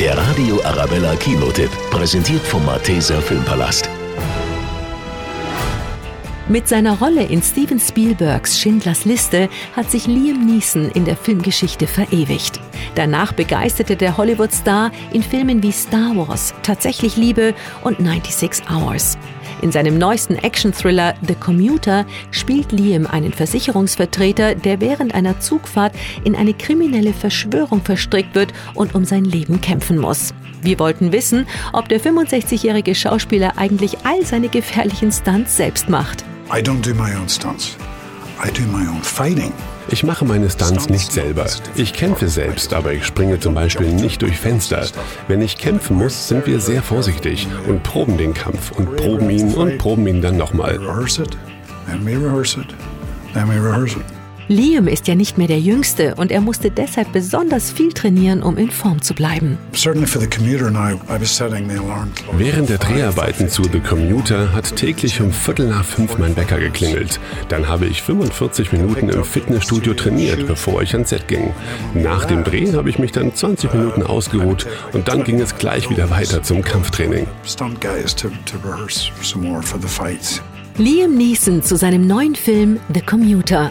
Der Radio Arabella Kinotipp, präsentiert vom Malteser Filmpalast. Mit seiner Rolle in Steven Spielbergs Schindlers Liste hat sich Liam Neeson in der Filmgeschichte verewigt. Danach begeisterte der Hollywood-Star in Filmen wie Star Wars, Tatsächlich Liebe und 96 Hours. In seinem neuesten Action-Thriller The Commuter spielt Liam einen Versicherungsvertreter, der während einer Zugfahrt in eine kriminelle Verschwörung verstrickt wird und um sein Leben kämpfen muss. Wir wollten wissen, ob der 65-jährige Schauspieler eigentlich all seine gefährlichen Stunts selbst macht. I don't do my own stunts. I do my own fighting. Ich mache meine Stunts nicht selber. Ich kämpfe selbst, aber ich springe zum Beispiel nicht durch Fenster. Wenn ich kämpfen muss, sind wir sehr vorsichtig und proben den Kampf und proben ihn und proben ihn dann nochmal. Rehearse it, then we rehearse it, then we rehearse it. Liam ist ja nicht mehr der Jüngste und er musste deshalb besonders viel trainieren, um in Form zu bleiben. Certainly for the commuter now, I was setting the alarm clock. Während der Dreharbeiten zu The Commuter hat täglich um Viertel nach fünf mein Wecker geklingelt. Dann habe ich 45 Minuten im Fitnessstudio trainiert, bevor ich ans Set ging. Nach dem Dreh habe ich mich dann 20 Minuten ausgeruht und dann ging es gleich wieder weiter zum Kampftraining. Liam Neeson zu seinem neuen Film The Commuter.